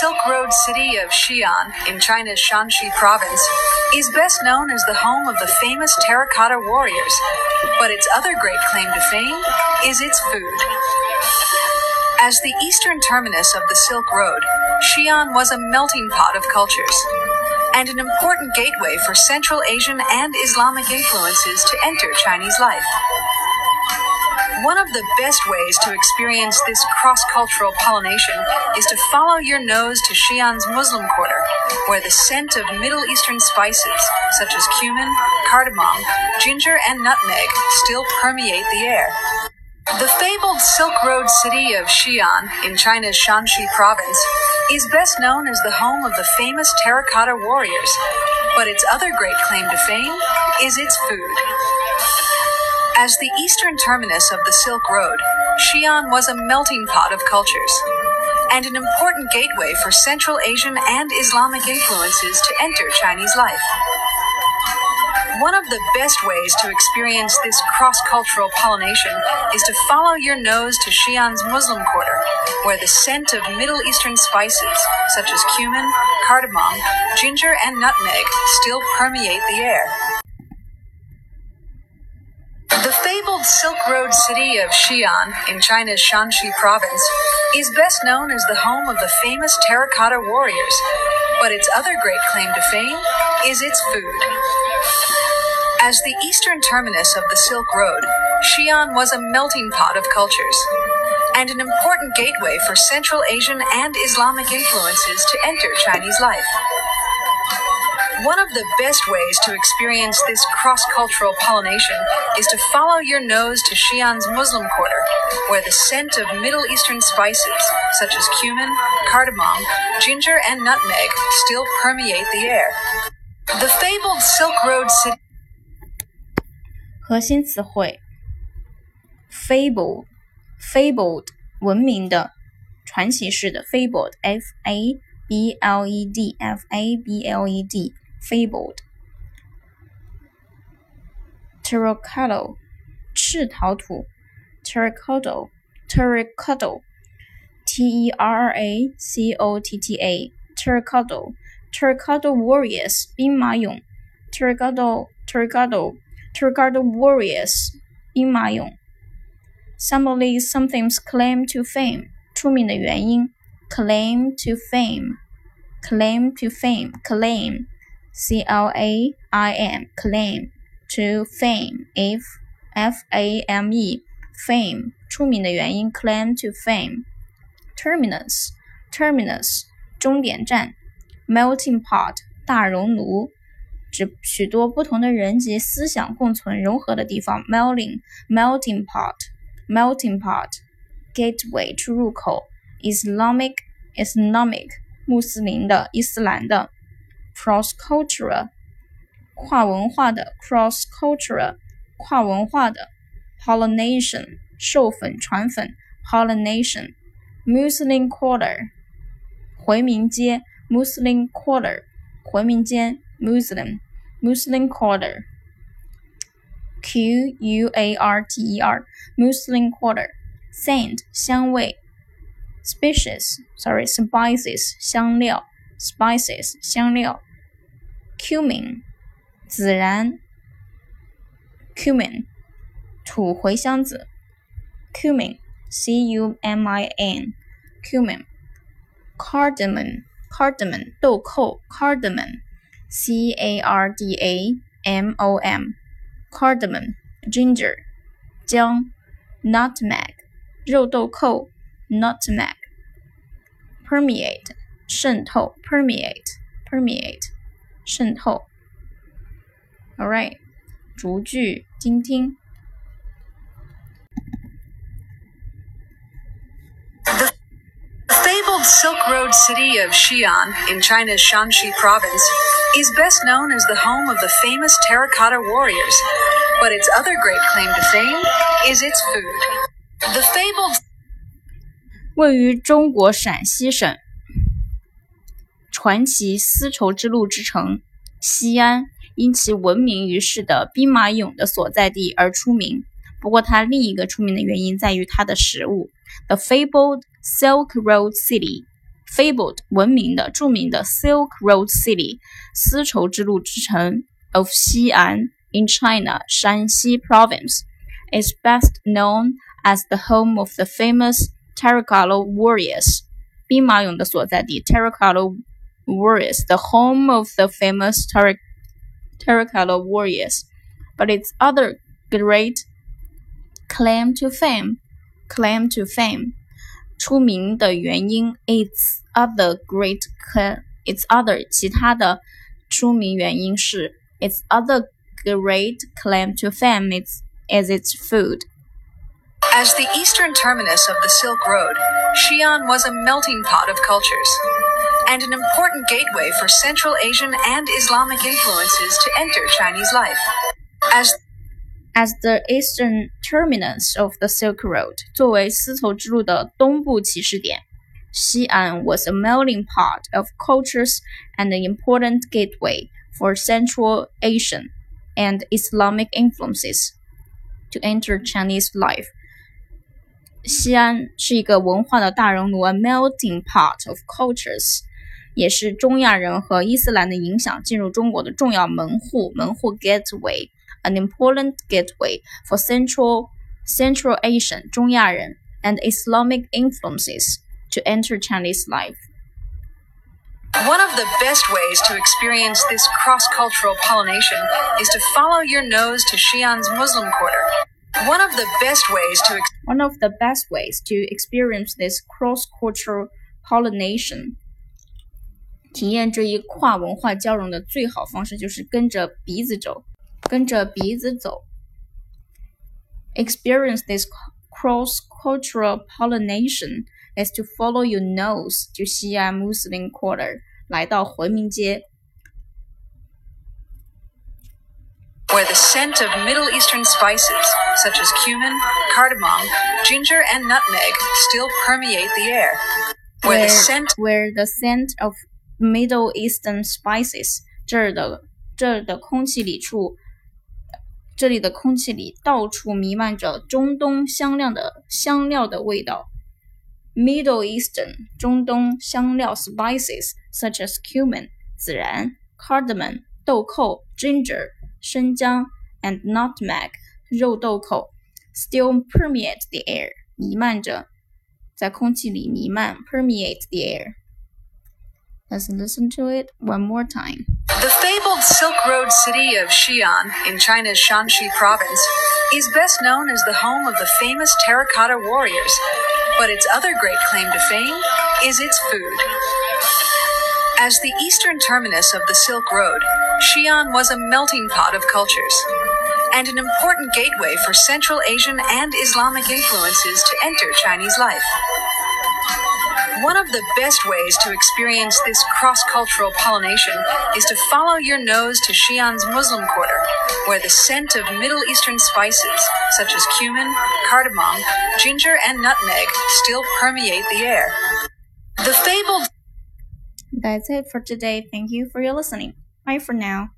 Silk Road city of Xi'an in China's Shaanxi province is best known as the home of the famous terracotta warriors, but its other great claim to fame is its food. As the eastern terminus of the Silk Road, Xi'an was a melting pot of cultures and an important gateway for Central Asian and Islamic influences to enter Chinese life. One of the best ways to experience this cross cultural pollination is to follow your nose to Xi'an's Muslim Quarter, where the scent of Middle Eastern spices, such as cumin, cardamom, ginger, and nutmeg, still permeate the air. The fabled Silk Road city of Xi'an in China's Shaanxi province is best known as the home of the famous terracotta warriors, but its other great claim to fame is its food. As the eastern terminus of the Silk Road, Xi'an was a melting pot of cultures and an important gateway for Central Asian and Islamic influences to enter Chinese life. One of the best ways to experience this cross cultural pollination is to follow your nose to Xi'an's Muslim Quarter, where the scent of Middle Eastern spices, such as cumin, cardamom, ginger, and nutmeg, still permeate the air. Fabled Silk Road city of Xi'an in China's Shaanxi province is best known as the home of the famous terracotta warriors, but its other great claim to fame is its food. As the eastern terminus of the Silk Road, Xi'an was a melting pot of cultures and an important gateway for Central Asian and Islamic influences to enter Chinese life. One of the best ways to experience this cross cultural pollination is to follow your nose to Xi'an's Muslim Quarter, where the scent of Middle Eastern spices, such as cumin, cardamom, ginger, and nutmeg, still permeate the air. The fabled Silk Road city. 核心词汇：fable、fabled 文明的、传奇式的 fabled，f a b l e d，f a b l e d。 fabled. Terracotta, 赤陶土，terracotta, terracotta, T E R R A C O T T A, terracotta, terracotta warriors, 兵马俑，terracotta, terracotta, terracotta warriors, 兵马俑。Somebody something's claim to fame，出名的原因，claim to fame, claim to fame, claim。 C L A I M claim to fame if F A M E fame 出名的原因 claim to fame terminus terminus 终点站 melting pot 大熔炉指许多不同的人及思想共存融合的地方 melting melting pot melting pot gateway 出入口 Islamic Islamic 穆斯林的伊斯兰的 cross-cultural 跨文化的 cross-cultural 跨文化的 pollination 授粉传粉 pollination Muslim Quarter 回民街 Muslim Quarter 回民街 Muslim Muslim Quarter Q U A R T E R Muslim Quarter scent 香味 species sorry spices 香料 spices 香料 cumin 孜然 cumin 土茴香籽 cumin c u m i n cumin cardamom cardamom 豆蔻 cardamom c a r d a m o m cardamom ginger 姜 nutmeg 肉豆蔻 nutmeg permeate 渗透 permeate permeate 渗透。All right，逐句精听。fabled Silk Road city of Xi'an in China's Shaanxi province is best known as the home of the famous terracotta warriors, but its other great claim to fame is its food. The fabled 位于中国陕西省传奇丝绸之路之城西安，因其闻名于世的兵马俑的所在地而出名。不过，它另一个出名的原因在于它的食物，The fabled Silk Road City。fabled 闻名的、著名的 Silk Road City 丝绸之路之城 of 西安 in China 陕西 province is best known as the home of the famous Terracotta Warriors 兵马俑的所在地 Terracotta warriors, the home of the famous terra terracotta warriors. But its other great claim to fame, claim to fame, 出名的原因 its other great its other 其他的出名原因是 its other great claim to fame is, is its food. As the eastern terminus of the Silk Road, Xi'an was a melting pot of cultures and an important gateway for Central Asian and Islamic influences to enter Chinese life. As as the eastern terminus of the Silk Road，作为丝绸之路的东部起始点，西安 was a melting pot of cultures and an important gateway for Central Asian and Islamic influences to enter Chinese life. 西安是一个文化的大熔炉，a melting pot of cultures， 也是中亚人和伊斯兰的影响进入中国的重要门户，门户 gateway，an important gateway for Central Central Asian 中亚人 and Islamic influences to enter Chinese life. One of the best ways to experience this cross cultural pollination is to follow your nose to Xi'an's Muslim quarter. One of the best ways to one of the best ways to experience this cross-cultural pollination， 体验这一跨文化交融的最好方式就是跟着鼻子走，跟着鼻子走。Experience this cross-cultural pollination is to follow your nose to Xia Muslim Quarter，来到回民街。where the scent of Middle Eastern spices, such as cumin, cardamom, ginger, and nutmeg, still permeate the air. Where, where the scent where the scent of Middle Eastern spices，这儿的这儿的空气里处，这里的空气里到处弥漫着中东香料的香料的味道。Middle Eastern 中东香料 spices such as cumin 孜然，cardamom 豆蔻，ginger 生姜 and nutmeg 肉豆蔻 still permeate the air 弥漫着，在空气里弥漫 permeate the air. Let's listen to it one more time. The fabled Silk Road city of Xi'an in China's Shaanxi province is best known as the home of the famous terracotta warriors, but its other great claim to fame is its food. As the eastern terminus of the Silk Road, Xi'an was a melting pot of cultures and an important gateway for Central Asian and Islamic influences to enter Chinese life. One of the best ways to experience this cross cultural pollination is to follow your nose to Xi'an's Muslim quarter, where the scent of Middle Eastern spices, such as cumin, cardamom, ginger, and nutmeg, still permeate the air. The fabled that's it for today. Thank you for your listening. Bye for now.